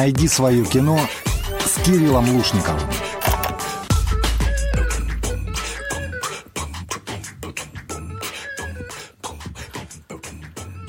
Найди свое кино с Кириллом Лушниковым.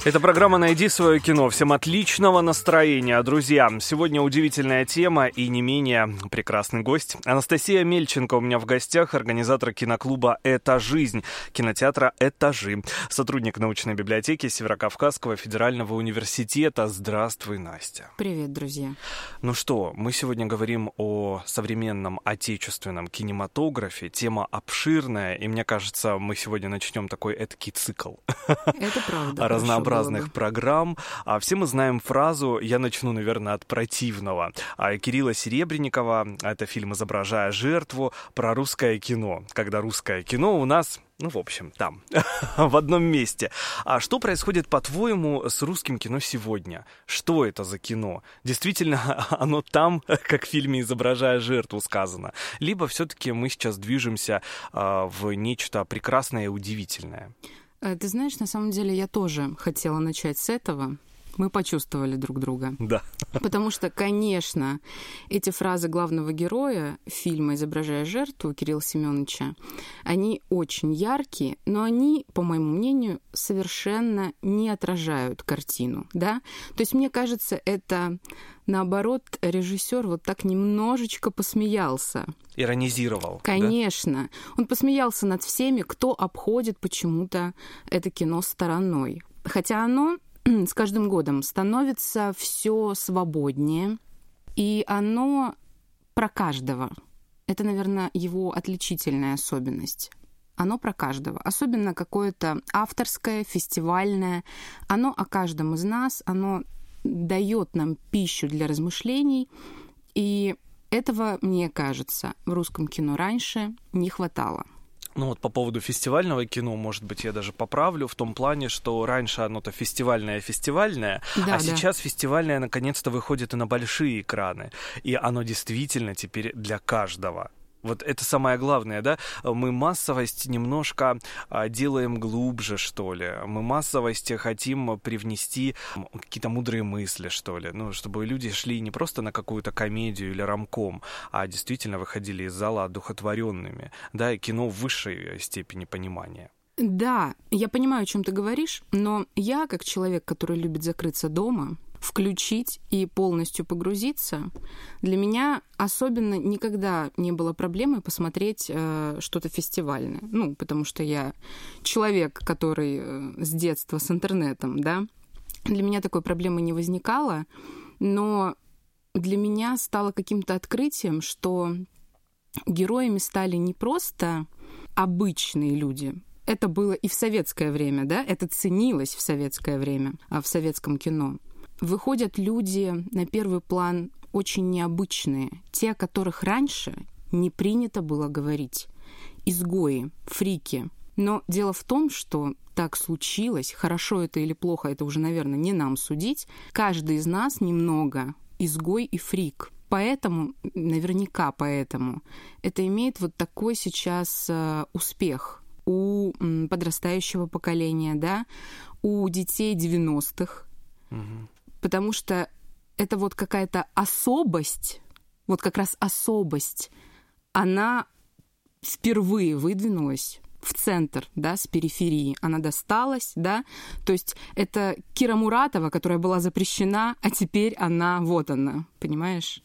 Это программа «Найди свое кино». Всем отличного настроения, друзья. Сегодня удивительная тема и не менее прекрасный гость. Анастасия Мельченко у меня в гостях, организатор киноклуба «Это жизнь», кинотеатра «Этажи», сотрудник научной библиотеки Северокавказского федерального университета. Здравствуй, Настя. Привет, друзья. Ну что, мы сегодня говорим о современном отечественном кинематографе. Тема обширная, и мне кажется, мы сегодня начнем такой этакий цикл. Это правда. разных программ. А все мы знаем фразу, я начну, наверное, от противного. А Кирилла Серебренникова, это фильм «Изображая жертву», про русское кино. Когда русское кино у нас ну, в общем, там, в одном месте. А что происходит, по-твоему, с русским кино сегодня? Что это за кино? Действительно, оно там, как в фильме «Изображая жертву» сказано? Либо все-таки мы сейчас движемся э, в нечто прекрасное и удивительное? Э, ты знаешь, на самом деле я тоже хотела начать с этого. Мы почувствовали друг друга. Да. Потому что, конечно, эти фразы главного героя фильма «Изображая жертву» Кирилла Семеновича, они очень яркие, но они, по моему мнению, совершенно не отражают картину, да? То есть, мне кажется, это наоборот, режиссер вот так немножечко посмеялся. Иронизировал. Конечно. Да? Он посмеялся над всеми, кто обходит почему-то это кино стороной. Хотя оно с каждым годом становится все свободнее, и оно про каждого. Это, наверное, его отличительная особенность. Оно про каждого. Особенно какое-то авторское, фестивальное. Оно о каждом из нас, оно дает нам пищу для размышлений. И этого, мне кажется, в русском кино раньше не хватало. Ну вот по поводу фестивального кино, может быть, я даже поправлю в том плане, что раньше оно-то фестивальное-фестивальное, да, а да. сейчас фестивальное наконец-то выходит и на большие экраны. И оно действительно теперь для каждого. Вот это самое главное, да? Мы массовость немножко а, делаем глубже, что ли. Мы массовость хотим привнести какие-то мудрые мысли, что ли. Ну, чтобы люди шли не просто на какую-то комедию или рамком, а действительно выходили из зала одухотворенными. Да, и кино в высшей степени понимания. Да, я понимаю, о чем ты говоришь, но я, как человек, который любит закрыться дома, включить и полностью погрузиться, для меня особенно никогда не было проблемы посмотреть э, что-то фестивальное. Ну, потому что я человек, который э, с детства с интернетом, да. Для меня такой проблемы не возникало, но для меня стало каким-то открытием, что героями стали не просто обычные люди, это было и в советское время, да, это ценилось в советское время, а в советском кино выходят люди на первый план очень необычные, те, о которых раньше не принято было говорить. Изгои, фрики. Но дело в том, что так случилось, хорошо это или плохо, это уже, наверное, не нам судить. Каждый из нас немного изгой и фрик. Поэтому, наверняка поэтому, это имеет вот такой сейчас э, успех у подрастающего поколения, да, у детей 90-х. Угу потому что это вот какая-то особость, вот как раз особость, она впервые выдвинулась в центр, да, с периферии. Она досталась, да. То есть это Кира Муратова, которая была запрещена, а теперь она, вот она, понимаешь?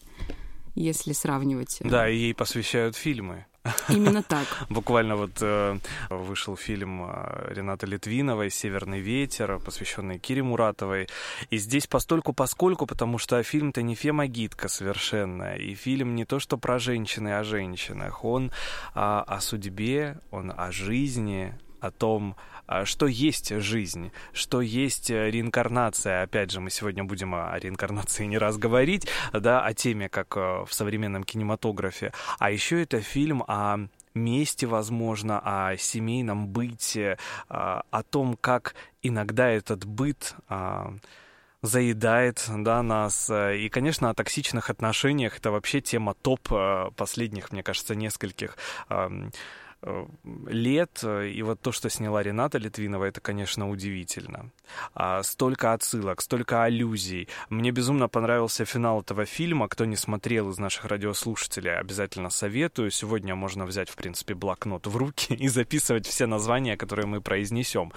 Если сравнивать. Да, и ей посвящают фильмы. Именно так. Буквально вот э, вышел фильм э, Рената Литвиновой «Северный ветер», посвященный Кире Муратовой. И здесь постольку поскольку, потому что фильм-то не фемагитка совершенно. И фильм не то, что про женщины о женщинах. Он а, о судьбе, он о жизни, о том, а, что есть жизнь, что есть э, реинкарнация. Опять же, мы сегодня будем о реинкарнации не раз говорить, да, о теме, как э, в современном кинематографе. А еще это фильм о мести, возможно, о семейном быте, а, о том, как иногда этот быт а, заедает да, нас. И, конечно, о токсичных отношениях. Это вообще тема топ последних, мне кажется, нескольких э, лет, и вот то, что сняла Рената Литвинова, это, конечно, удивительно. А, столько отсылок, столько аллюзий. Мне безумно понравился финал этого фильма. Кто не смотрел из наших радиослушателей, обязательно советую. Сегодня можно взять, в принципе, блокнот в руки и записывать все названия, которые мы произнесем.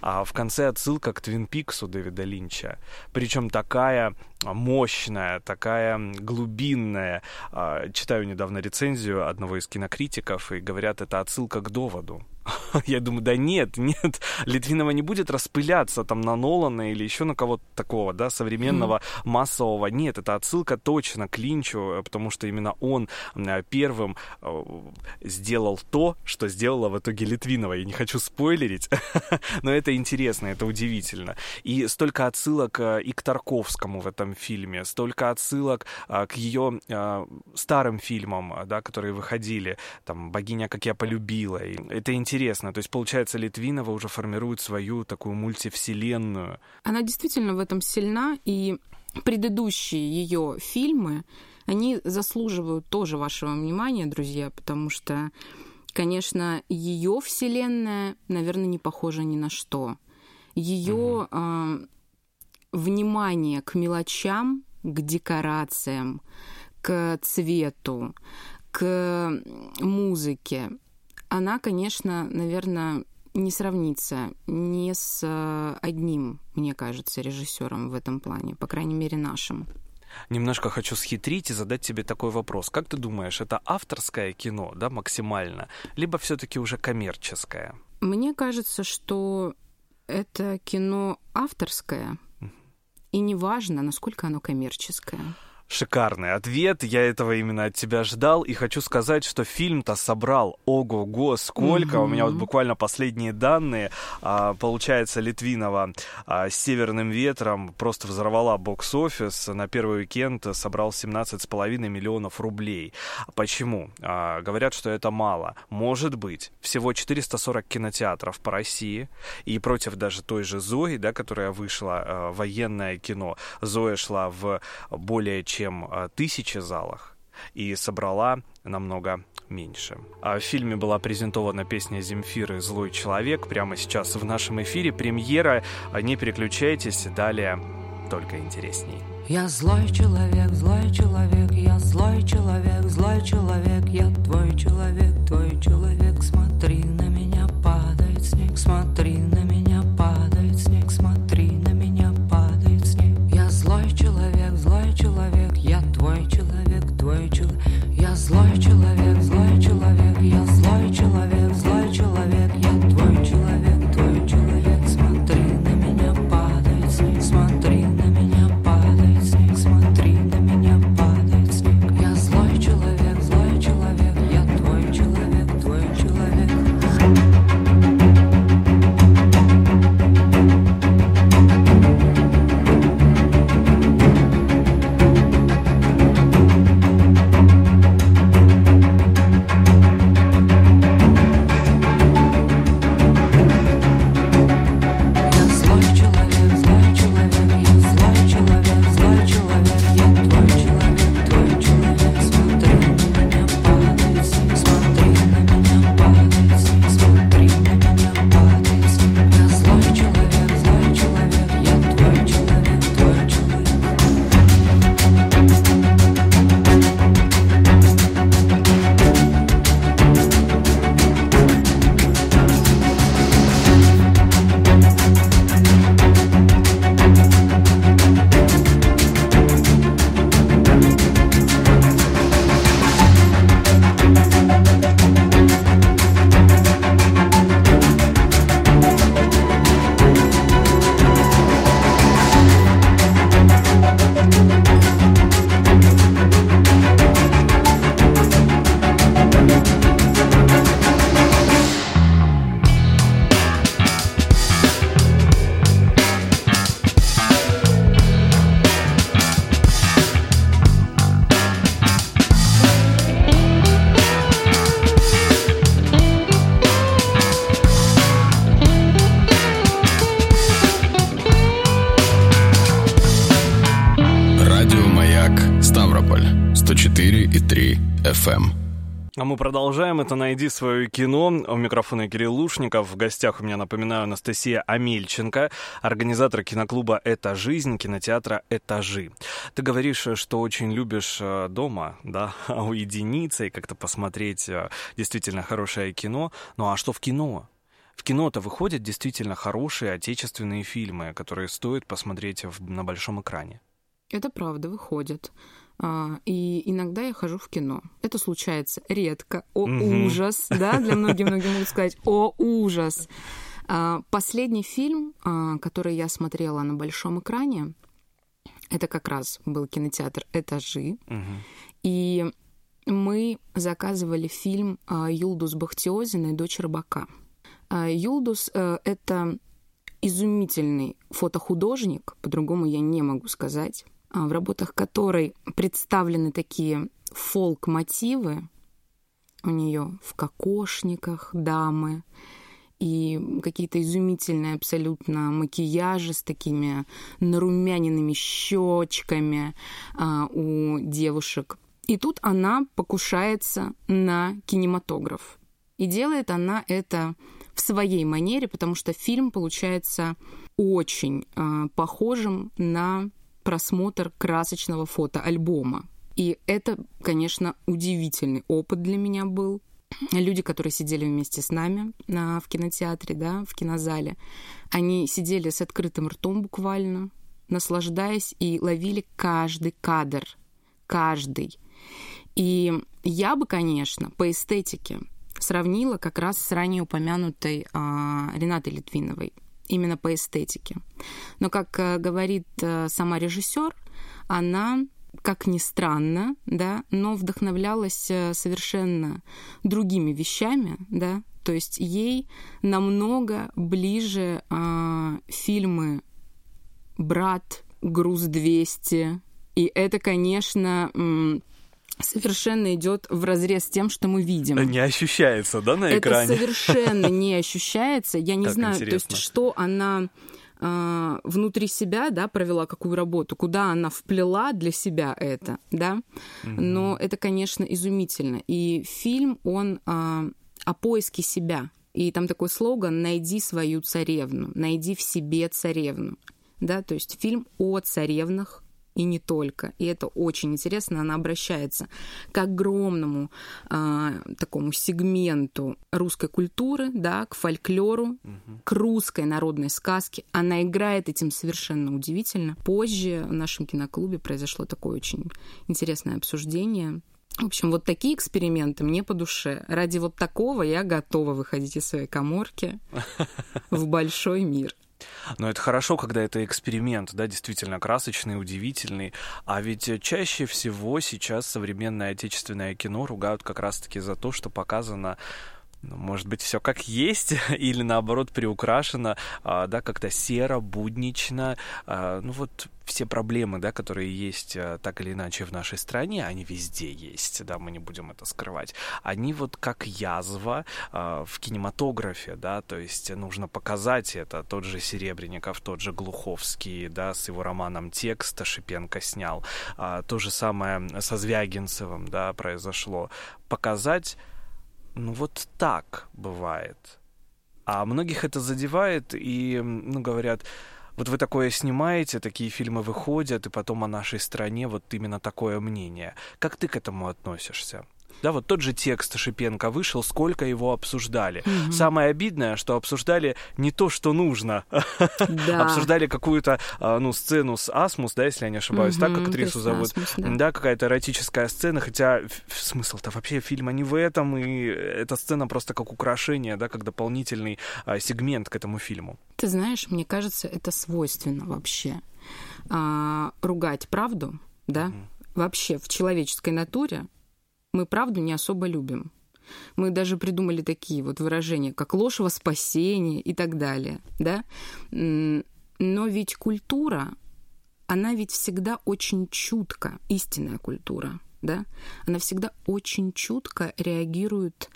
А в конце отсылка к Твин Пиксу Дэвида Линча. Причем такая мощная, такая глубинная. А, читаю недавно рецензию одного из кинокритиков, и говорят, это отсылка к доводу. Я думаю, да нет, нет, Литвинова не будет распыляться там на Нолана или еще на кого-то такого, да, современного, mm-hmm. массового. Нет, это отсылка точно к Линчу, э, потому что именно он э, первым э, сделал то, что сделала в итоге Литвинова. Я не хочу спойлерить, но это интересно, это удивительно. И столько отсылок и к Тарковскому в этом фильме, столько отсылок к ее старым фильмам, да, которые выходили, там «Богиня, как я полюбила». И это интересно интересно. То есть, получается, Литвинова уже формирует свою такую мультивселенную. Она действительно в этом сильна, и предыдущие ее фильмы, они заслуживают тоже вашего внимания, друзья, потому что, конечно, ее вселенная, наверное, не похожа ни на что. Ее угу. э, внимание к мелочам, к декорациям, к цвету, к музыке, она, конечно, наверное, не сравнится ни с э, одним, мне кажется, режиссером в этом плане, по крайней мере, нашим. Немножко хочу схитрить и задать тебе такой вопрос. Как ты думаешь, это авторское кино, да, максимально, либо все-таки уже коммерческое? Мне кажется, что это кино авторское, и неважно, насколько оно коммерческое. Шикарный ответ, я этого именно от тебя ждал, и хочу сказать, что фильм-то собрал ого-го сколько, mm-hmm. у меня вот буквально последние данные, а, получается, Литвинова а, с «Северным ветром» просто взорвала бокс-офис, на первый уикенд собрал 17,5 миллионов рублей. Почему? А, говорят, что это мало. Может быть, всего 440 кинотеатров по России, и против даже той же Зои, да, которая вышла, а, военное кино, Зоя шла в более чем а, тысячи залах и собрала намного меньше. А в фильме была презентована песня Земфиры «Злой человек». Прямо сейчас в нашем эфире премьера. Не переключайтесь, далее только интересней. Я злой человек, злой человек, я злой человек, злой человек, я твой человек, твой человек, смотри на меня, падает снег, смотри на злой человек, продолжаем. Это «Найди свое кино». У микрофона Кирилл Лушников. В гостях у меня, напоминаю, Анастасия Амельченко, организатор киноклуба «Это жизнь», кинотеатра «Этажи». Ты говоришь, что очень любишь э, дома, да, уединиться и как-то посмотреть э, действительно хорошее кино. Ну а что в кино? В кино-то выходят действительно хорошие отечественные фильмы, которые стоит посмотреть на большом экране. Это правда, выходит. А, и иногда я хожу в кино. Это случается редко. О, угу. ужас, да, для многих многие могут сказать, о, ужас. А, последний фильм, а, который я смотрела на большом экране, это как раз был кинотеатр «Этажи». Угу. И мы заказывали фильм Юлдус Бахтиозиной «Дочь рыбака». Юлдус э, — это изумительный фотохудожник, по-другому я не могу сказать. А, в работах которой представлены такие фолк-мотивы. У нее в кокошниках дамы и какие-то изумительные абсолютно макияжи с такими нарумяненными щечками а, у девушек. И тут она покушается на кинематограф. И делает она это в своей манере, потому что фильм получается очень э, похожим на просмотр красочного фотоальбома. И это, конечно, удивительный опыт для меня был. Люди, которые сидели вместе с нами на, в кинотеатре, да, в кинозале, они сидели с открытым ртом буквально, наслаждаясь и ловили каждый кадр, каждый. И я бы, конечно, по эстетике сравнила как раз с ранее упомянутой а, Ренатой Литвиновой именно по эстетике. Но, как э, говорит э, сама режиссер, она как ни странно, да, но вдохновлялась э, совершенно другими вещами, да, то есть ей намного ближе э, фильмы «Брат», «Груз 200», и это, конечно, совершенно идет в разрез с тем, что мы видим. Не ощущается, да, на экране? Это совершенно не ощущается. Я не как знаю, интересно. то есть что она э, внутри себя, да, провела какую работу, куда она вплела для себя это, да. Mm-hmm. Но это, конечно, изумительно. И фильм, он э, о поиске себя. И там такой слоган «Найди свою царевну», «Найди в себе царевну». Да, то есть фильм о царевнах, и не только. И это очень интересно. Она обращается к огромному э, такому сегменту русской культуры, да, к фольклору, угу. к русской народной сказке. Она играет этим совершенно удивительно. Позже в нашем киноклубе произошло такое очень интересное обсуждение. В общем, вот такие эксперименты мне по душе. Ради вот такого я готова выходить из своей коморки в большой мир. Но это хорошо, когда это эксперимент, да, действительно красочный, удивительный. А ведь чаще всего сейчас современное отечественное кино ругают как раз-таки за то, что показано ну, может быть, все как есть, или наоборот приукрашено, а, да, как-то серо, буднично. А, ну вот все проблемы, да, которые есть а, так или иначе в нашей стране, они везде есть, да, мы не будем это скрывать. Они вот как язва в кинематографе, да, то есть нужно показать это. Тот же Серебренников, тот же Глуховский, да, с его романом «Текст» Шипенко снял. То же самое со Звягинцевым, да, произошло. Показать ну вот так бывает. А многих это задевает и, ну, говорят, вот вы такое снимаете, такие фильмы выходят, и потом о нашей стране вот именно такое мнение. Как ты к этому относишься? Да, вот тот же текст Шипенко вышел, сколько его обсуждали. Угу. Самое обидное, что обсуждали не то, что нужно. Да. обсуждали какую-то, а, ну, сцену с Асмус, да, если я не ошибаюсь, угу, так как актрису зовут. Асмус, да, да какая-то эротическая сцена, хотя смысл-то вообще фильма не в этом, и эта сцена просто как украшение, да, как дополнительный а, сегмент к этому фильму. Ты знаешь, мне кажется, это свойственно вообще. А, ругать правду, да, угу. вообще в человеческой натуре мы правду не особо любим. Мы даже придумали такие вот выражения, как ложь во спасение и так далее, да? Но ведь культура, она ведь всегда очень чутко, истинная культура, да? Она всегда очень чутко реагирует,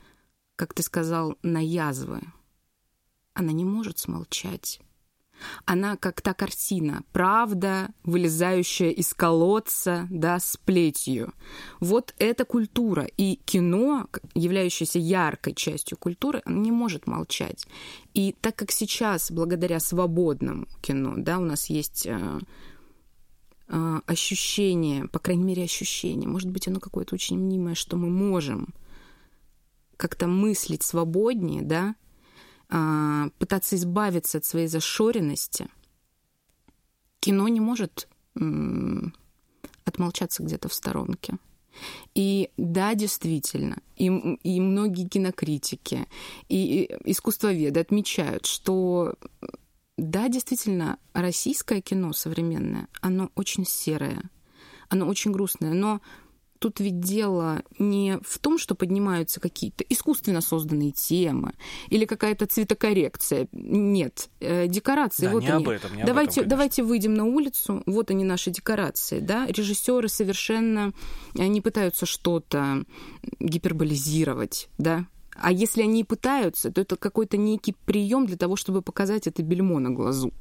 как ты сказал, на язвы. Она не может смолчать. Она как та картина, правда, вылезающая из колодца, да, с плетью. Вот эта культура. И кино, являющееся яркой частью культуры, не может молчать. И так как сейчас, благодаря свободному кино, да, у нас есть э, э, ощущение, по крайней мере, ощущение, может быть, оно какое-то очень мнимое, что мы можем как-то мыслить свободнее, да, пытаться избавиться от своей зашоренности, кино не может отмолчаться где-то в сторонке. И да, действительно, и, и многие кинокритики, и, и искусствоведы отмечают, что да, действительно, российское кино современное, оно очень серое, оно очень грустное, но тут ведь дело не в том, что поднимаются какие-то искусственно созданные темы или какая-то цветокоррекция. Нет, э, декорации. Да, вот не они. об этом, не давайте, об этом, давайте выйдем на улицу. Вот они наши декорации, да. Режиссеры совершенно э, не пытаются что-то гиперболизировать, да. А если они пытаются, то это какой-то некий прием для того, чтобы показать это бельмо на глазу.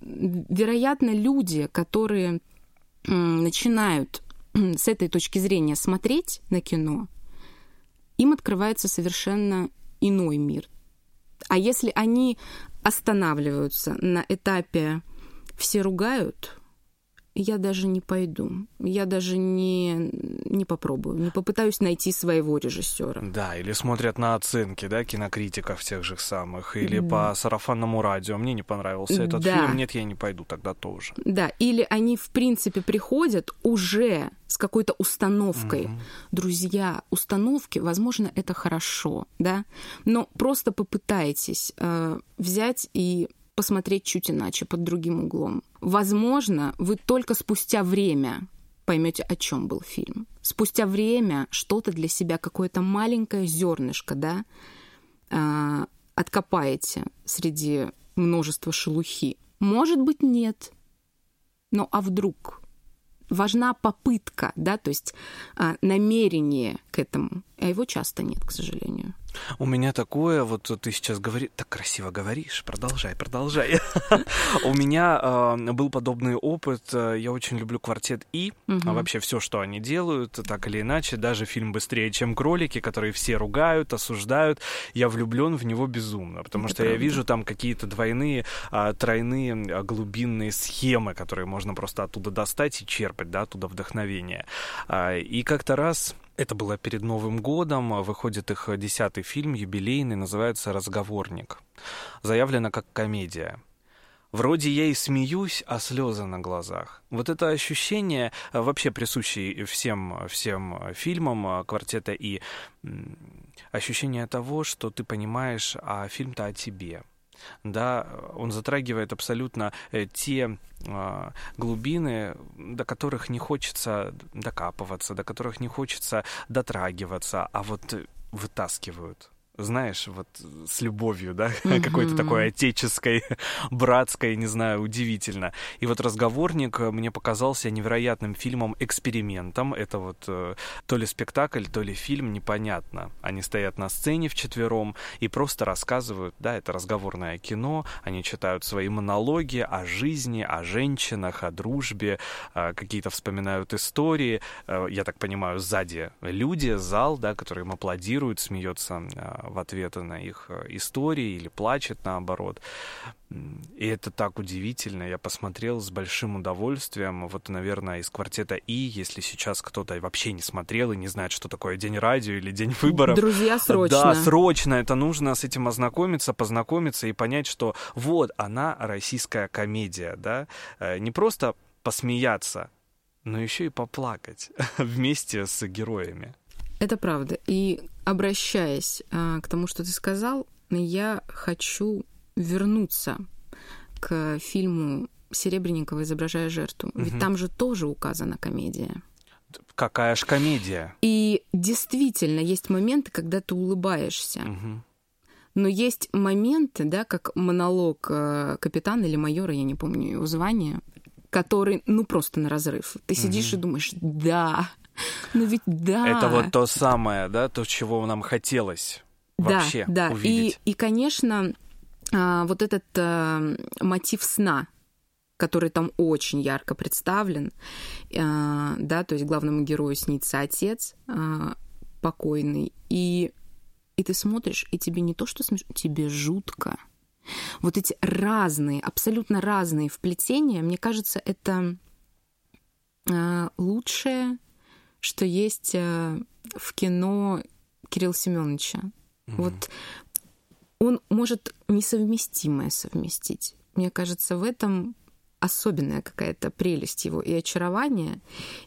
Вероятно, люди, которые начинают с этой точки зрения смотреть на кино, им открывается совершенно иной мир. А если они останавливаются на этапе «все ругают», я даже не пойду. Я даже не, не попробую, не попытаюсь найти своего режиссера. Да, или смотрят на оценки, да, кинокритиков тех же самых, или по сарафанному радио. Мне не понравился этот Да. фильм, нет, я не пойду тогда тоже. Да, или они, в принципе, приходят уже с какой-то установкой. Друзья, установки, возможно, это хорошо, да, но просто попытайтесь э, взять и посмотреть чуть иначе, под другим углом. Возможно, вы только спустя время поймете, о чем был фильм. Спустя время что-то для себя, какое-то маленькое зернышко, да, э, откопаете среди множества шелухи. Может быть, нет. Но а вдруг? Важна попытка, да, то есть а, намерение к этому, а его часто нет, к сожалению. У меня такое, вот ты сейчас говоришь, так красиво говоришь, продолжай, продолжай. У меня э, был подобный опыт, э, я очень люблю квартет И, а вообще все, что они делают, так или иначе, даже фильм «Быстрее, чем кролики», который все ругают, осуждают, я влюблен в него безумно, потому что я вижу там какие-то двойные, а, тройные, а, глубинные схемы, которые можно просто оттуда достать и черпать, да, оттуда вдохновение. И как-то раз это было перед Новым годом, выходит их десятый фильм, юбилейный, называется «Разговорник». Заявлено как комедия. Вроде я и смеюсь, а слезы на глазах. Вот это ощущение, вообще присущее всем, всем фильмам а, квартета И, ощущение того, что ты понимаешь, а фильм-то о тебе. Да, он затрагивает абсолютно э, те а, глубины, до которых не хочется докапываться, до которых не хочется дотрагиваться, а вот э, вытаскивают. Знаешь, вот с любовью, да, какой-то такой отеческой, братской, не знаю, удивительно. И вот «Разговорник» э, мне показался невероятным фильмом-экспериментом. Это вот э, то ли спектакль, то ли фильм, непонятно. Они стоят на сцене вчетвером и просто рассказывают, да, это разговорное кино, они читают свои монологи о жизни, о женщинах, о дружбе, э, какие-то вспоминают истории. Э, Я так понимаю, сзади люди, зал, да, который им аплодирует, смеется э, в ответ на их э, истории или плачет наоборот. И это так удивительно. Я посмотрел с большим удовольствием. Вот, наверное, из квартета И, если сейчас кто-то вообще не смотрел и не знает, что такое День радио или День выборов. Друзья, срочно. Да, срочно. Это нужно с этим ознакомиться, познакомиться и понять, что вот она, российская комедия, да. Э, Не просто посмеяться, но еще и поплакать вместе с героями. Это правда. И обращаясь а, к тому, что ты сказал, я хочу вернуться к фильму Серебренникова «Изображая жертву». Ведь Мгм. там же тоже указана комедия. Какая ж комедия. И действительно есть моменты, когда ты улыбаешься. Мгм. Но есть моменты, да, как монолог э, капитана или майора, я не помню его звание, который, ну, просто на разрыв. Ты сидишь и думаешь, да, ну ведь да. Это вот то самое, да, то, чего нам хотелось Да, вообще да. увидеть. И, и, конечно, а, вот этот а, мотив сна, который там очень ярко представлен, а, да, то есть главному герою снится отец покойный, и, и ты смотришь, и тебе не то, что смешно, тебе жутко. Вот эти разные, абсолютно разные вплетения, мне кажется, это лучшее, что есть а, в кино Кирилла Семеновича. Mm-hmm. Вот он может несовместимое совместить. Мне кажется, в этом особенная какая-то прелесть его и очарование.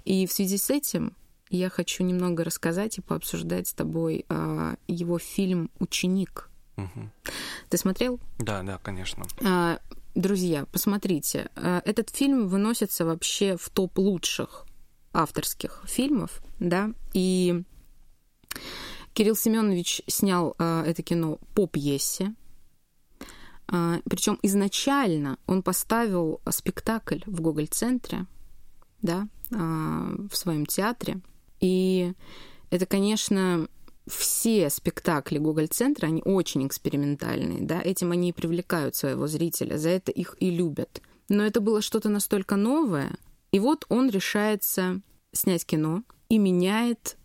И в связи с этим я хочу немного рассказать и пообсуждать с тобой э, его фильм «Ученик». Угу. Ты смотрел? Да, да, конечно. Э, друзья, посмотрите. Э, этот фильм выносится вообще в топ лучших авторских фильмов, да, и Кирилл Семенович снял э, это кино по пьесе. Э, причем изначально он поставил спектакль в Гоголь-центре, да, э, в своем театре. И это, конечно, все спектакли Гоголь-центра, они очень экспериментальные, да, этим они и привлекают своего зрителя, за это их и любят. Но это было что-то настолько новое, и вот он решается снять кино и меняет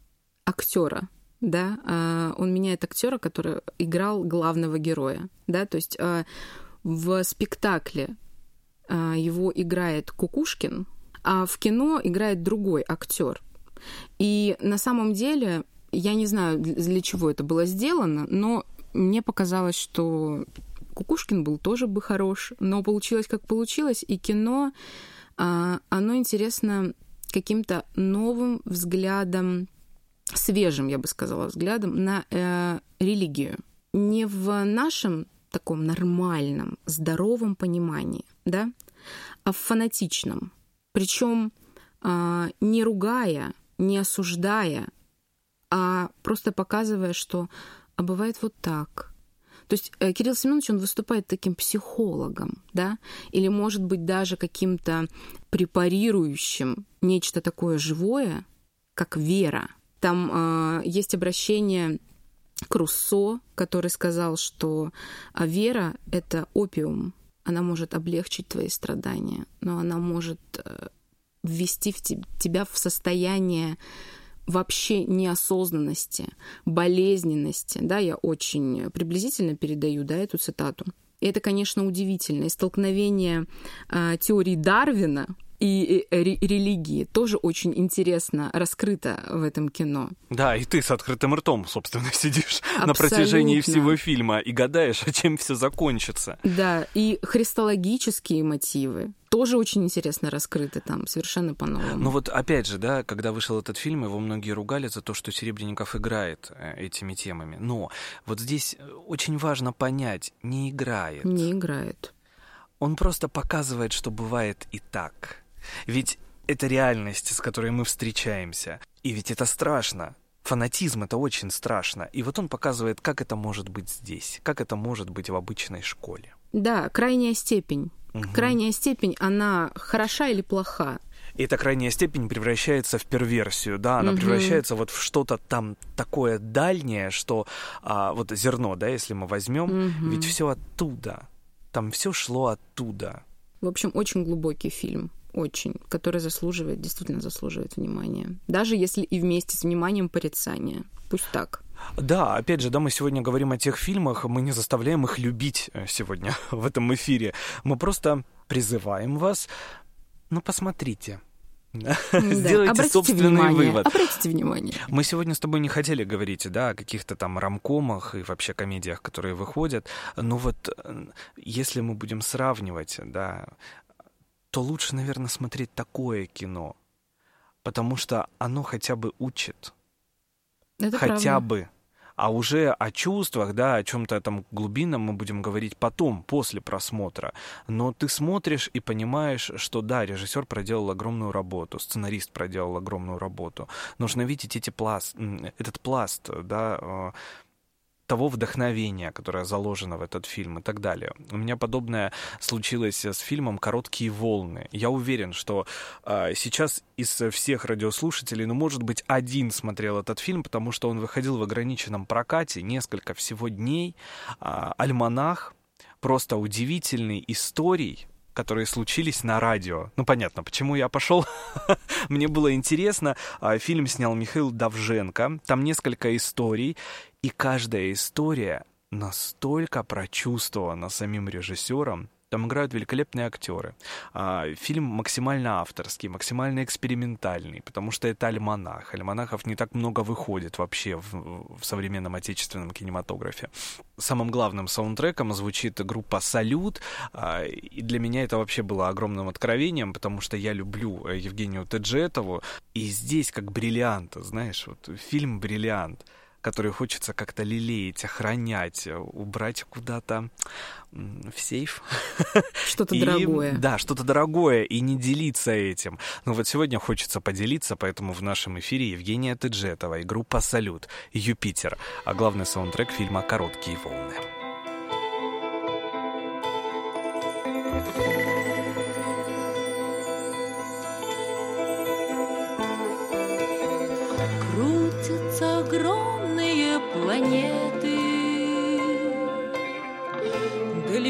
актера, да, а, он меняет актера, который играл главного героя, да, то есть а, в спектакле а, его играет Кукушкин, а в кино играет другой актер. И на самом деле я не знаю, для чего это было сделано, но мне показалось, что Кукушкин был тоже бы хорош, но получилось как получилось, и кино, оно интересно каким-то новым взглядом свежим, я бы сказала, взглядом на э, религию. Не в нашем таком нормальном, здоровом понимании, да, а в фанатичном. Причем э, не ругая, не осуждая, а просто показывая, что а бывает вот так. То есть э, Кирилл Семенович, он выступает таким психологом, да, или, может быть, даже каким-то препарирующим нечто такое живое, как вера – там э, есть обращение к Руссо, который сказал, что а, вера — это опиум. Она может облегчить твои страдания, но она может э, ввести в тебя в состояние вообще неосознанности, болезненности. Да, я очень приблизительно передаю да, эту цитату. И это, конечно, удивительно. И столкновение э, теории Дарвина и религии тоже очень интересно раскрыто в этом кино. Да, и ты с открытым ртом, собственно, сидишь Абсолютно. на протяжении всего фильма и гадаешь, а чем все закончится. Да, и христологические мотивы тоже очень интересно раскрыты там, совершенно по-новому. Ну вот опять же, да, когда вышел этот фильм, его многие ругали за то, что Серебренников играет э, этими темами. Но вот здесь э, очень важно понять, не играет. Не играет. Он просто показывает, что бывает и так. Ведь это реальность, с которой мы встречаемся. И ведь это страшно. Фанатизм — это очень страшно. И вот он показывает, как это может быть здесь, как это может быть в обычной школе. Да, крайняя степень. Угу. Крайняя степень, она хороша или плоха? И эта крайняя степень превращается в перверсию, да, она угу. превращается вот в что-то там такое дальнее, что а, вот зерно, да, если мы возьмем, угу. ведь все оттуда, там все шло оттуда. В общем, очень глубокий фильм очень, который заслуживает, действительно заслуживает внимания. Даже если и вместе с вниманием порицания. Пусть так. Да, опять же, да, мы сегодня говорим о тех фильмах, мы не заставляем их любить э, сегодня в этом эфире. Мы просто призываем вас, ну, посмотрите, Сделайте Обратите собственный внимание. вывод. Обратите внимание. Мы сегодня с тобой не хотели говорить, да, о каких-то там рамкомах и вообще комедиях, которые выходят. Но вот э, если мы будем сравнивать, да, то лучше, наверное, смотреть такое кино, потому что оно хотя бы учит. Это хотя правда. бы. А уже о чувствах, да, о чем-то там глубинном мы будем говорить потом, после просмотра. Но ты смотришь и понимаешь, что да, режиссер проделал огромную работу, сценарист проделал огромную работу. Нужно видеть эти пласт, этот пласт, да, э, того вдохновения, которое заложено в этот фильм и так далее. У меня подобное случилось с фильмом «Короткие волны». Я уверен, что э, сейчас из всех радиослушателей, ну, может быть, один смотрел этот фильм, потому что он выходил в ограниченном прокате несколько всего дней. Э, «Альманах», просто удивительной историей, которые случились на радио. Ну, понятно, почему я пошел. Мне было интересно. А, фильм снял Михаил Давженко. Там несколько историй. И каждая история настолько прочувствована самим режиссером, там играют великолепные актеры. А, фильм максимально авторский, максимально экспериментальный, потому что это альманах. Альманахов не так много выходит вообще в, в современном отечественном кинематографе. Самым главным саундтреком звучит группа «Салют», а, и для меня это вообще было огромным откровением, потому что я люблю э, Евгению Теджетову, и здесь как бриллиант, знаешь, вот фильм «Бриллиант» который хочется как-то лелеять, охранять, убрать куда-то в сейф. Что-то дорогое. Да, что-то дорогое, и не делиться этим. Ну вот сегодня хочется поделиться, поэтому в нашем эфире Евгения Тыджетова и группа «Салют», «Юпитер», а главный саундтрек фильма «Короткие волны». Крутятся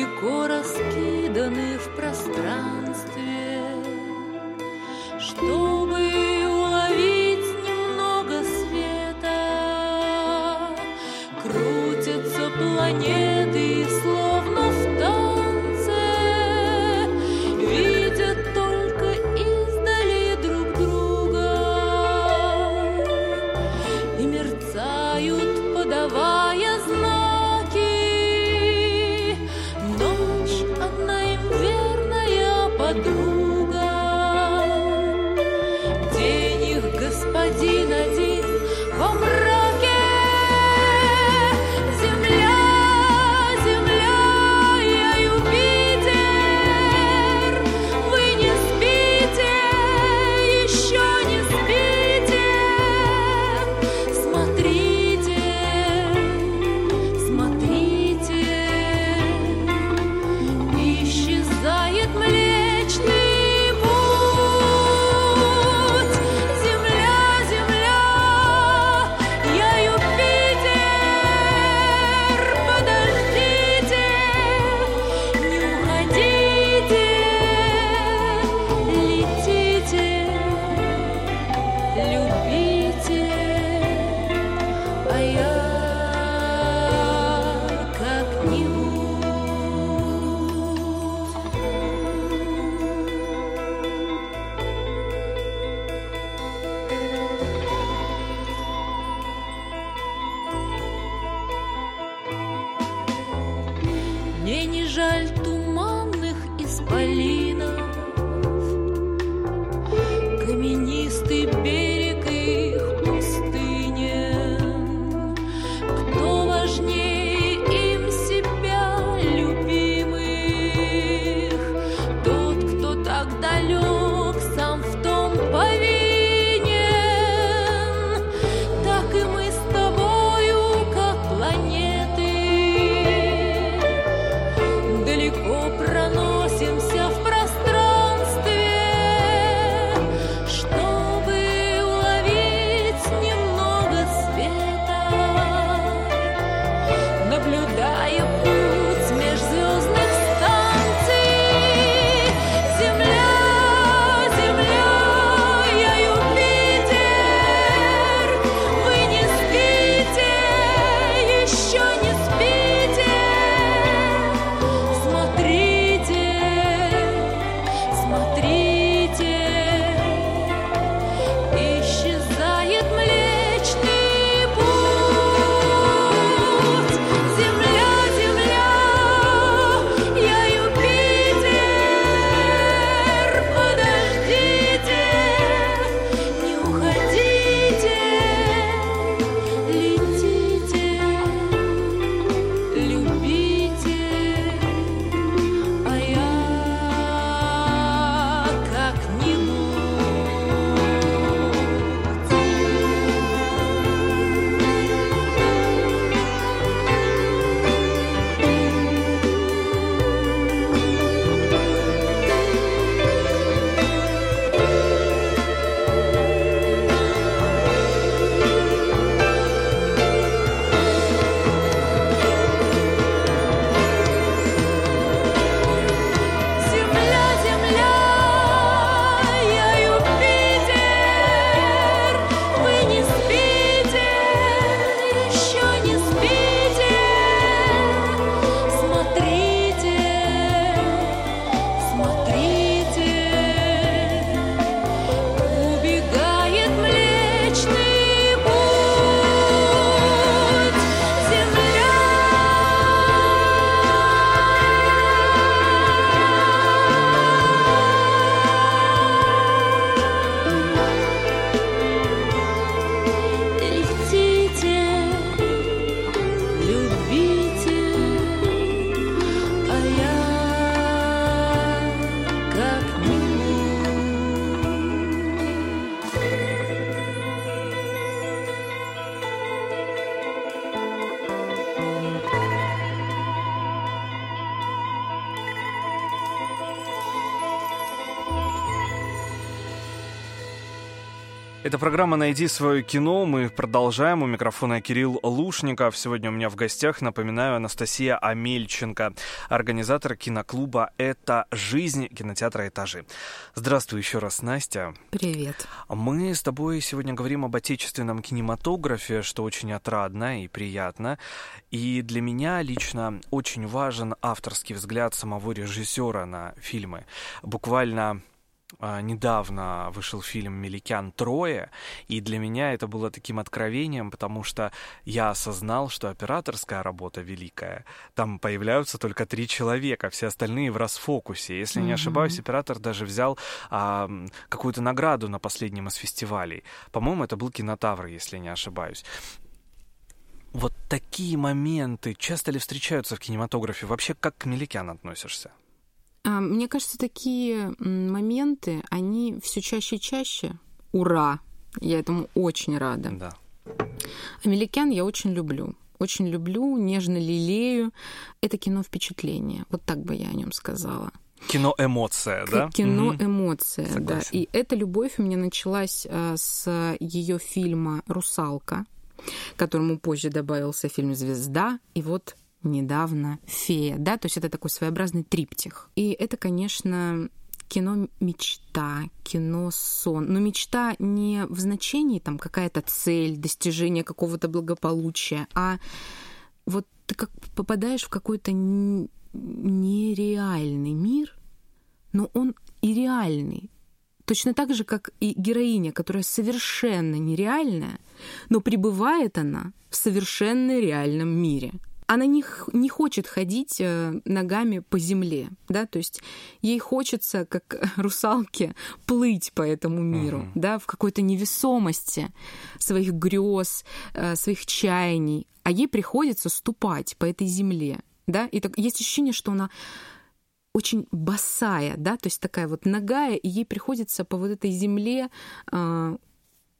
далеко раскиданы в пространстве, чтобы Это программа «Найди свое кино». Мы продолжаем. У микрофона Кирилл Лушников. Сегодня у меня в гостях, напоминаю, Анастасия Амельченко, организатор киноклуба «Это жизнь» кинотеатра «Этажи». Здравствуй еще раз, Настя. Привет. Мы с тобой сегодня говорим об отечественном кинематографе, что очень отрадно и приятно. И для меня лично очень важен авторский взгляд самого режиссера на фильмы. Буквально недавно вышел фильм «Меликян Трое», и для меня это было таким откровением, потому что я осознал, что операторская работа великая. Там появляются только три человека, все остальные в расфокусе. Если mm-hmm. не ошибаюсь, оператор даже взял а, какую-то награду на последнем из фестивалей. По-моему, это был «Кинотавр», если не ошибаюсь. Вот такие моменты часто ли встречаются в кинематографе? Вообще, как к Меликян относишься? А, мне кажется, такие моменты, они все чаще и чаще. Ура! Я этому очень рада. Да. Американ я очень люблю. Очень люблю, нежно лелею. Это кино впечатление. Вот так бы я о нем сказала. Кино эмоция, да? Кино эмоция, угу. да. И эта любовь у меня началась а, с ее фильма Русалка, которому позже добавился фильм Звезда. И вот недавно «Фея», да, то есть это такой своеобразный триптих. И это, конечно, кино мечта, кино сон. Но мечта не в значении там какая-то цель, достижение какого-то благополучия, а вот ты как попадаешь в какой-то нереальный мир, но он и реальный. Точно так же, как и героиня, которая совершенно нереальная, но пребывает она в совершенно реальном мире — она не, не хочет ходить э, ногами по земле, да, то есть ей хочется, как русалке, плыть по этому миру, uh-huh. да, в какой-то невесомости своих грез, э, своих чаяний, а ей приходится ступать по этой земле, да, и так, есть ощущение, что она очень босая, да, то есть такая вот ногая, и ей приходится по вот этой земле э,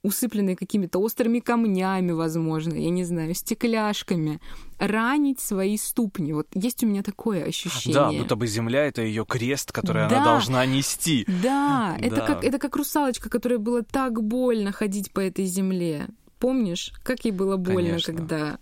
усыпленные какими-то острыми камнями, возможно, я не знаю, стекляшками, ранить свои ступни. Вот есть у меня такое ощущение. Да, будто бы земля — это ее крест, который да, она должна нести. Да, да. Это, как, это как русалочка, которой было так больно ходить по этой земле. Помнишь, как ей было больно, Конечно. когда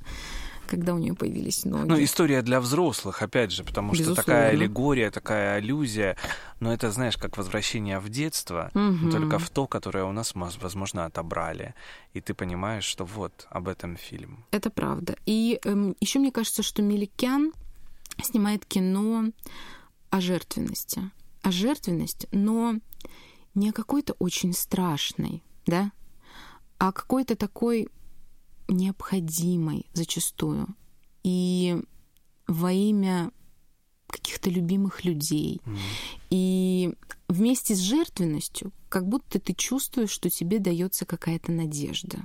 когда у нее появились ноги. Ну, история для взрослых, опять же, потому что Безусловно. такая аллегория, такая аллюзия, но это, знаешь, как возвращение в детство, угу. только в то, которое у нас, возможно, отобрали. И ты понимаешь, что вот об этом фильм. Это правда. И эм, еще мне кажется, что Меликян снимает кино о жертвенности. О жертвенности, но не какой-то очень страшной, да, а какой-то такой необходимой зачастую. И во имя каких-то любимых людей. Mm. И вместе с жертвенностью, как будто ты чувствуешь, что тебе дается какая-то надежда.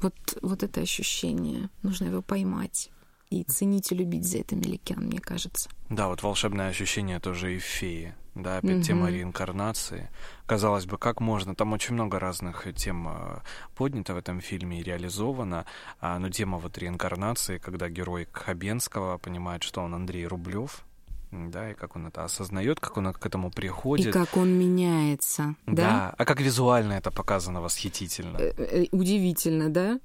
Вот, вот это ощущение, нужно его поймать и ценить и любить за это Меликян, мне кажется. Да, вот волшебное ощущение тоже и в фее. Да, опять mm-hmm. тема реинкарнации. Казалось бы, как можно? Там очень много разных тем э, поднято в этом фильме и реализовано. А, но тема вот реинкарнации, когда герой Хабенского понимает, что он Андрей Рублев, да, и как он это осознает, как он к этому приходит. И как он меняется, да? Да, а как визуально это показано восхитительно. Э, э, удивительно, да?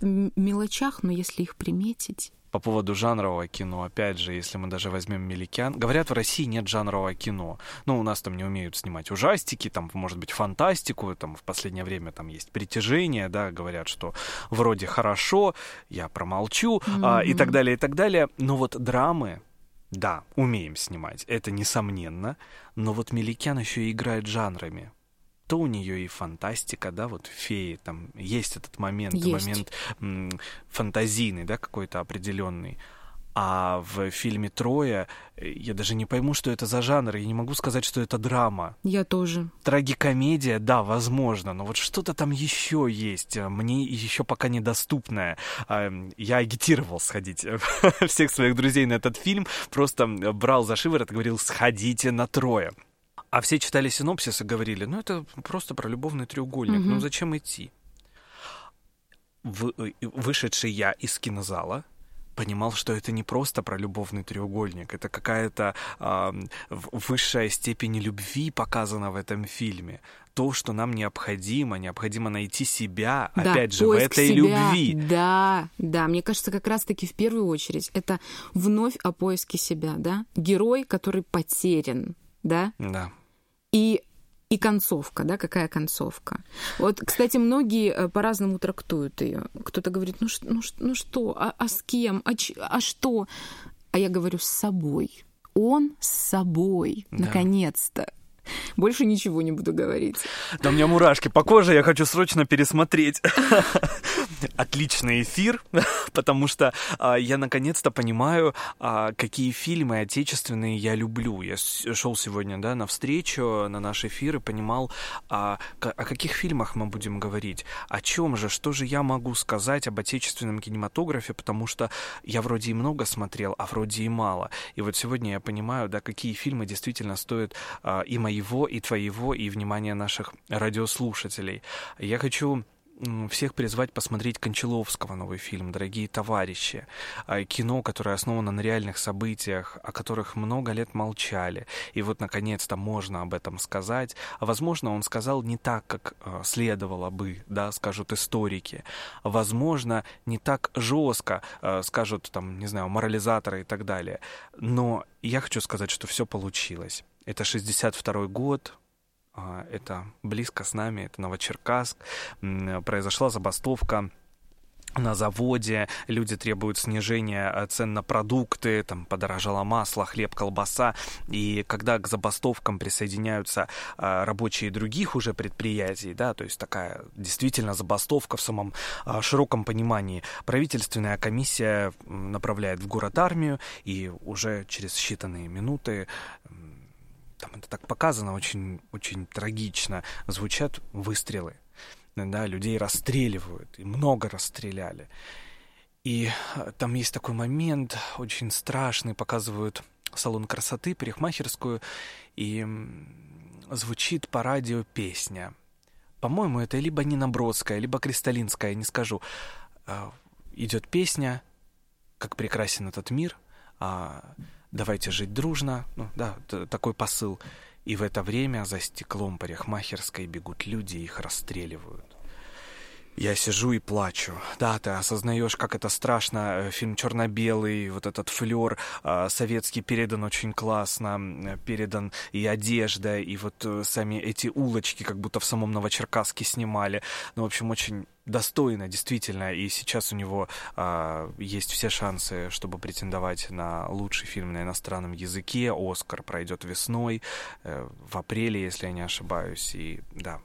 мелочах, но если их приметить... По поводу жанрового кино, опять же, если мы даже возьмем «Меликян», говорят, в России нет жанрового кино. Ну, у нас там не умеют снимать ужастики, там, может быть, фантастику, там в последнее время там есть притяжение, да, говорят, что вроде хорошо, я промолчу, mm-hmm. а, и так далее, и так далее. Но вот драмы, да, умеем снимать, это несомненно, но вот Меликян еще и играет жанрами то у нее и фантастика, да, вот феи, там есть этот момент, есть. момент м, фантазийный, да, какой-то определенный. А в фильме «Трое» я даже не пойму, что это за жанр. Я не могу сказать, что это драма. Я тоже. Трагикомедия, да, возможно, но вот что-то там еще есть, мне еще пока недоступное. А, я агитировал сходить всех своих друзей на этот фильм, просто брал за шиворот и говорил «сходите на «Трое». А все читали синопсис и говорили, ну это просто про любовный треугольник, угу. ну зачем идти? В, э, вышедший я из кинозала понимал, что это не просто про любовный треугольник, это какая-то э, высшая степень любви показана в этом фильме. То, что нам необходимо, необходимо найти себя, Да, опять же, в этой себя. любви. Да, да, мне кажется, как раз-таки в первую очередь это вновь о поиске себя, да? Герой, который потерян, да? Да. И и концовка, да, какая концовка. Вот, кстати, многие э, по-разному трактуют ее. Кто-то говорит, ну, ну, ну что, а, а с кем, а, ч- а что? А я говорю, с собой. Он с собой, Да. наконец-то. Больше ничего не буду говорить. Да у меня мурашки по коже, я хочу срочно пересмотреть. Отличный эфир, потому что а, я наконец-то понимаю, а, какие фильмы отечественные я люблю. Я шел сегодня да, на встречу, на наш эфир и понимал, а, о каких фильмах мы будем говорить, о чем же, что же я могу сказать об отечественном кинематографе, потому что я вроде и много смотрел, а вроде и мало. И вот сегодня я понимаю, да, какие фильмы действительно стоят а, и моего, и твоего, и внимания наших радиослушателей. Я хочу всех призвать посмотреть Кончаловского новый фильм «Дорогие товарищи». А, Кино, которое основано на реальных событиях, о которых много лет молчали. И вот, наконец-то, можно об этом сказать. А, возможно, он сказал не так, как э, следовало бы, да, скажут историки. Возможно, не так жестко, э, скажут, там, не знаю, морализаторы и так далее. Но я хочу сказать, что все получилось. Это 62 год, а, это близко с нами, это Новочеркасск. Произошла забастовка на заводе, люди требуют снижения э, цен на продукты, там подорожало масло, хлеб, колбаса, и когда к забастовкам присоединяются а, рабочие других уже предприятий, да, то есть такая действительно забастовка в самом а, широком понимании, правительственная комиссия направляет в город армию, и уже через считанные минуты там это так показано, очень, очень трагично, звучат выстрелы да, людей расстреливают, и много расстреляли. И э, там есть такой момент, очень страшный, показывают салон красоты, парикмахерскую, и звучит по радио песня. По-моему, это либо Нина Бродская, либо Кристалинская, не скажу. Э, Идет песня «Как прекрасен этот мир», а, «Давайте жить дружно», ну да, такой посыл. И в это время за стеклом парикмахерской бегут люди, их расстреливают. Я сижу и плачу. Да, ты осознаешь, как это страшно. Э, Фильм черно-белый, вот этот флер э, советский передан очень классно, передан и одежда, и вот э, сами эти улочки, как будто в самом Новочеркасске снимали. Ну, в общем, очень достойно, действительно. И сейчас у него а, есть все шансы, чтобы претендовать на лучший фильм на иностранном языке. Оскар пройдет весной, э, в апреле, если я не ошибаюсь. И да,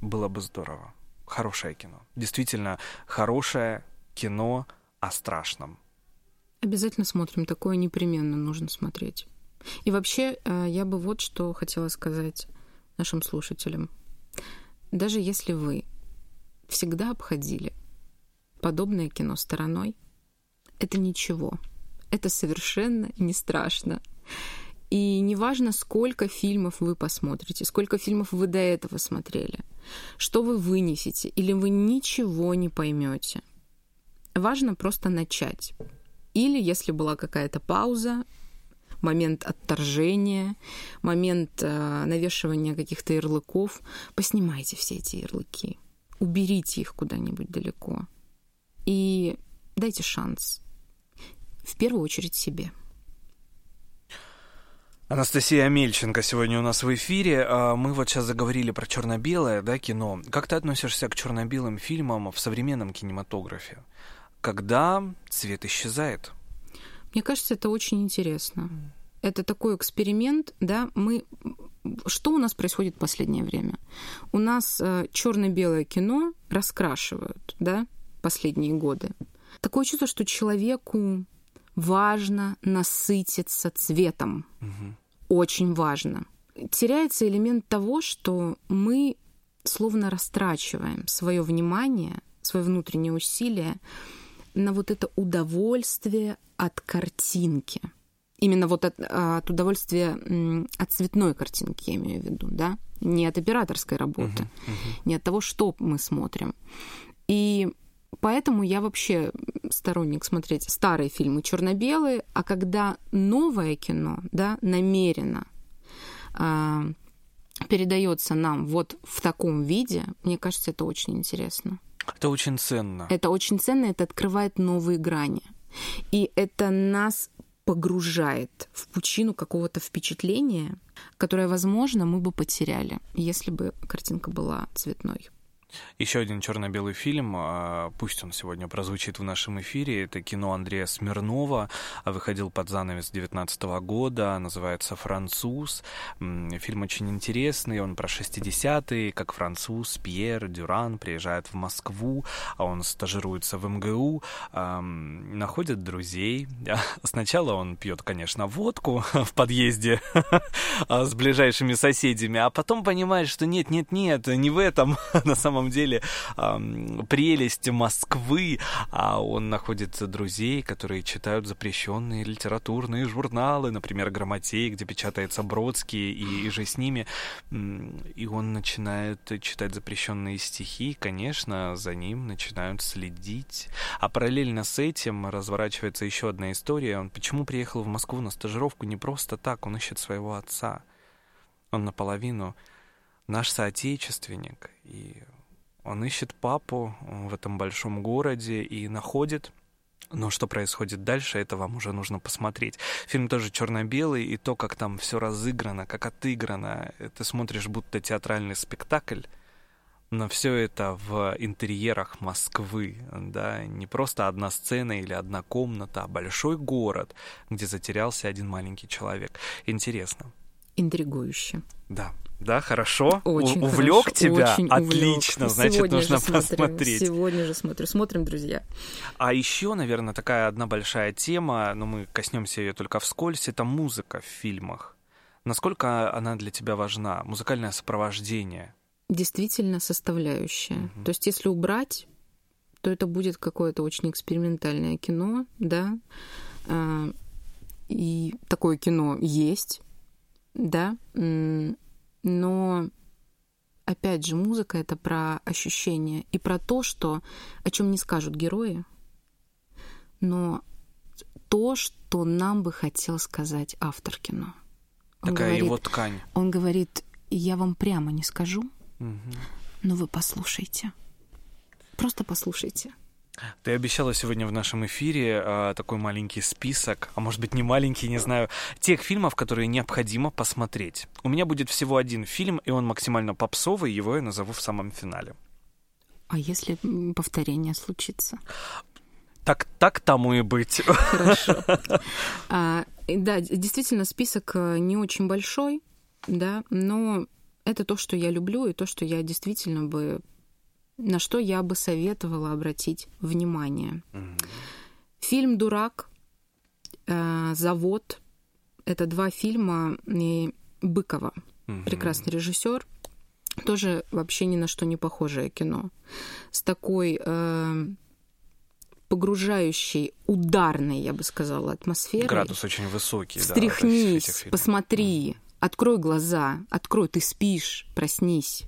было бы здорово. Хорошее кино. Действительно, хорошее кино о страшном. Обязательно смотрим, такое непременно нужно смотреть. И вообще, э, я бы вот что хотела сказать нашим слушателям. Даже если вы всегда обходили подобное кино стороной, это ничего. Это совершенно не страшно. И неважно, сколько фильмов вы посмотрите, сколько фильмов вы до этого смотрели, что вы вынесете, или вы ничего не поймете. Важно просто начать. Или, если была какая-то пауза, момент отторжения, момент э, навешивания каких-то ярлыков, поснимайте все эти ярлыки, уберите их куда-нибудь далеко и дайте шанс. В первую очередь себе. Анастасия Мельченко сегодня у нас в эфире. А, Мы вот сейчас заговорили про черно-белое да, кино. Как ты относишься к черно-белым фильмам в современном кинематографе? Когда цвет исчезает? Мне кажется, это очень интересно. Это такой эксперимент, да, мы... Что у нас происходит в последнее время? У нас э, черно-белое кино раскрашивают, да, последние годы. Такое чувство, что человеку важно насытиться цветом. Очень важно. Теряется элемент того, что мы словно растрачиваем свое внимание, свое внутреннее усилие на вот это удовольствие от картинки. Именно вот от, от удовольствия от цветной картинки, я имею в виду, да? Не от операторской работы, не от того, что мы смотрим. И поэтому я вообще сторонник смотреть старые фильмы черно-белые, а когда новое кино, да, намеренно э, передается нам вот в таком виде, мне кажется, это очень интересно. Это очень ценно. Это очень ценно, это открывает новые грани. И это нас погружает в пучину какого-то впечатления, которое, возможно, мы бы потеряли, если бы картинка была цветной. Еще один черно-белый фильм, а, пусть он сегодня прозвучит в нашем эфире, это кино Андрея Смирнова, а, выходил под занавес 19 года, называется «Француз». Фильм очень интересный, он про 60-е, как француз Пьер Дюран приезжает в Москву, а он стажируется в МГУ, находит друзей. Сначала он пьет, конечно, водку в подъезде а, с ближайшими соседями, а потом понимает, что нет-нет-нет, не в этом. На самом самом деле прелесть Москвы, а он находит друзей, которые читают запрещенные литературные журналы, например, «Грамотей», где печатается Бродский и, и же с ними, и он начинает читать запрещенные стихи, конечно, за ним начинают следить. А параллельно с этим разворачивается еще одна история. Он почему приехал в Москву на стажировку не просто так, он ищет своего отца. Он наполовину наш соотечественник, и он ищет папу в этом большом городе и находит. Но что происходит дальше, это вам уже нужно посмотреть. Фильм тоже черно-белый, и то, как там все разыграно, как отыграно, ты смотришь будто театральный спектакль, но все это в интерьерах Москвы, да, не просто одна сцена или одна комната, а большой город, где затерялся один маленький человек. Интересно. Интригующе. Да. Да, хорошо. Очень У- увлек хорошо, тебя? очень Отлично, увлек. значит, Сегодня нужно смотрим, посмотреть. Сегодня же смотрю. Смотрим, друзья. А еще, наверное, такая одна большая тема, но мы коснемся ее только вскользь, это музыка в фильмах. Насколько она для тебя важна? Музыкальное сопровождение. Действительно составляющая. То есть, если убрать, то это будет какое-то очень экспериментальное кино, да. А, И такое кино есть, да. Но опять же, музыка это про ощущения и про то, что о чем не скажут герои, но то, что нам бы хотел сказать автор кино. Он Такая говорит, его ткань. он говорит, я вам прямо не скажу, Мгм. но вы послушайте. Просто послушайте. Ты обещала сегодня в нашем эфире а, такой маленький список, а может быть не маленький, не знаю, тех фильмов, которые необходимо посмотреть. У меня будет всего один фильм, и он максимально попсовый, его я назову в самом финале. А если повторение случится? Так, так тому и быть. Хорошо. А, да, действительно, список э, не очень большой, да, но это то, что я люблю, и то, что я действительно бы на что я бы советовала обратить внимание. Фильм «Дурак», э, «Завод» — это два фильма Быкова, Мгм. прекрасный режиссер, тоже вообще ни на что не похожее кино. С такой э, погружающей, ударной, я бы сказала, атмосферой. Градус очень высокий, да, Встряхнись, фильмов. посмотри, открой глаза, открой, ты спишь, проснись.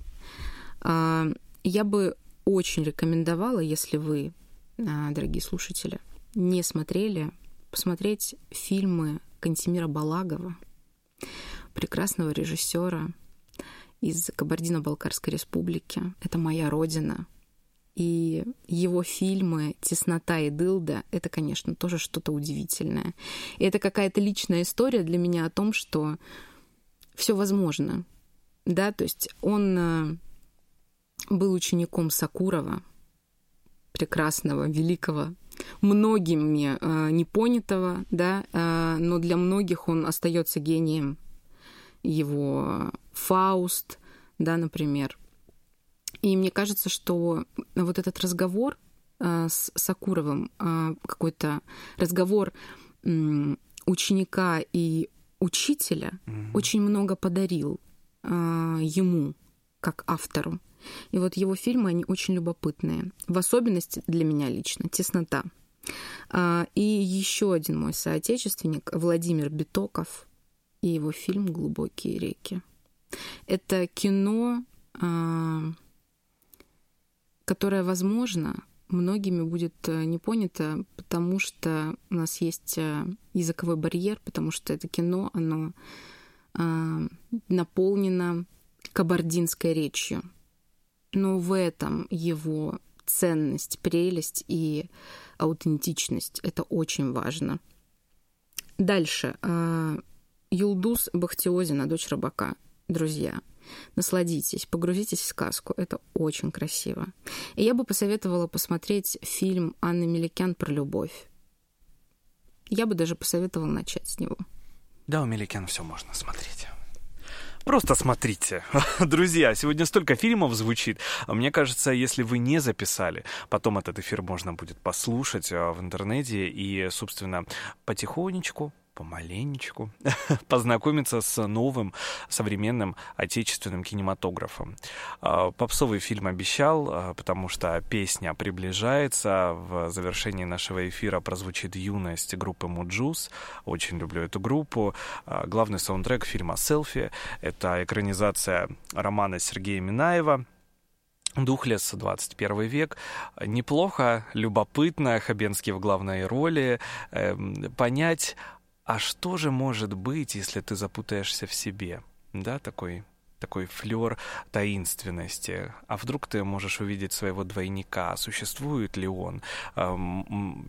А, Я бы очень рекомендовала, если вы, а, дорогие слушатели, не смотрели, посмотреть фильмы Кантемира Балагова, прекрасного режиссера из Кабардино-Балкарской республики. Это моя родина. И его фильмы «Теснота» и «Дылда» — это, конечно, тоже что-то удивительное. И это какая-то личная история для меня о том, что все возможно. Да, то есть он э, был учеником Сакурова, прекрасного, великого, многими э, непонятого, да, э, но для многих он остается гением. Его Фауст, да, например. И мне кажется, что вот этот разговор э, с Сакуровым, э, какой-то разговор м, ученика и учителя очень много подарил э, ему как автору. И вот его фильмы, они очень любопытные. В особенности для меня лично «Теснота». А, И еще один мой соотечественник Владимир Битоков и его фильм «Глубокие реки». Это кино, а, которое, возможно, многими будет э, не понято, потому что у нас есть э, языковой барьер, потому что это кино, оно э, наполнено кабардинской речью. Но в этом его ценность, прелесть и аутентичность. Это очень важно. Дальше. Юлдус Бахтиозина, дочь рыбака. Друзья, насладитесь, погрузитесь в сказку. Это очень красиво. И я бы посоветовала посмотреть фильм Анны Меликян про любовь. Я бы даже посоветовала начать с него. Да, у Меликян все можно смотреть. Просто смотрите. Друзья, сегодня столько фильмов звучит. Мне кажется, если вы не записали, потом этот эфир можно будет послушать а, в интернете и, собственно, потихонечку помаленечку познакомиться с новым современным отечественным кинематографом. А, попсовый фильм обещал, а, потому что песня приближается. В завершении нашего эфира прозвучит «Юность» группы Mujuice. Очень люблю эту группу. А, главный саундтрек фильма «Селфи» — это экранизация романа Сергея Минаева Духless, 21 век. Неплохо, любопытно, Хабенский в главной роли. Эм, понять, а что же может быть, если ты запутаешься в себе? Да, такой такой флер таинственности. А вдруг ты можешь увидеть своего двойника? Существует ли он?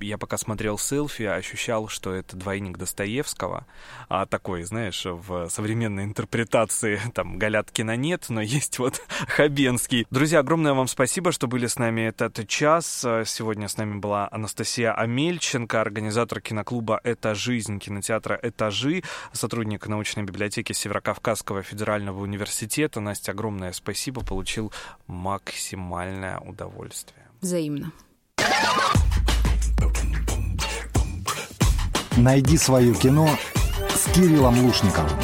Я пока смотрел селфи, ощущал, что это двойник Достоевского. А такой, знаешь, в современной интерпретации там Галяткина нет, но есть вот Хабенский. Друзья, огромное вам спасибо, что были с нами этот час. Сегодня с нами была Анастасия Амельченко, организатор киноклуба «Это жизнь», кинотеатра «Этажи», сотрудник научной библиотеки Северокавказского федерального университета университета. Настя, огромное спасибо. Получил максимальное удовольствие. Взаимно. Найди свое кино с Кириллом Лушниковым.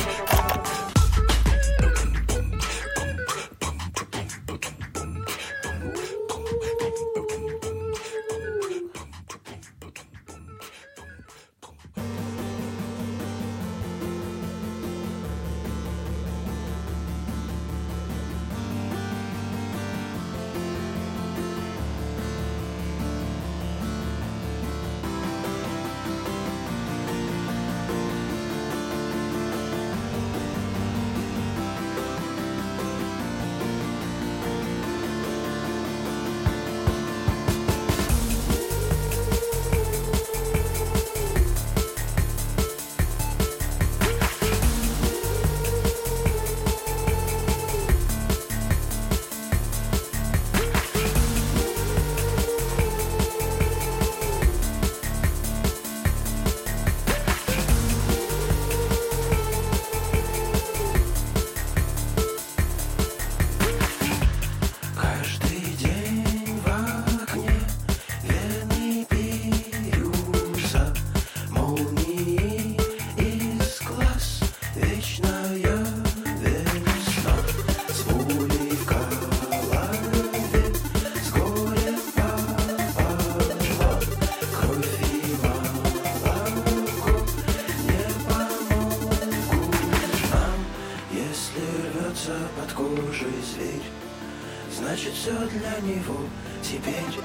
теперь. Значит, все для него теперь.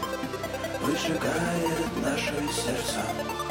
Выжигает наши сердца.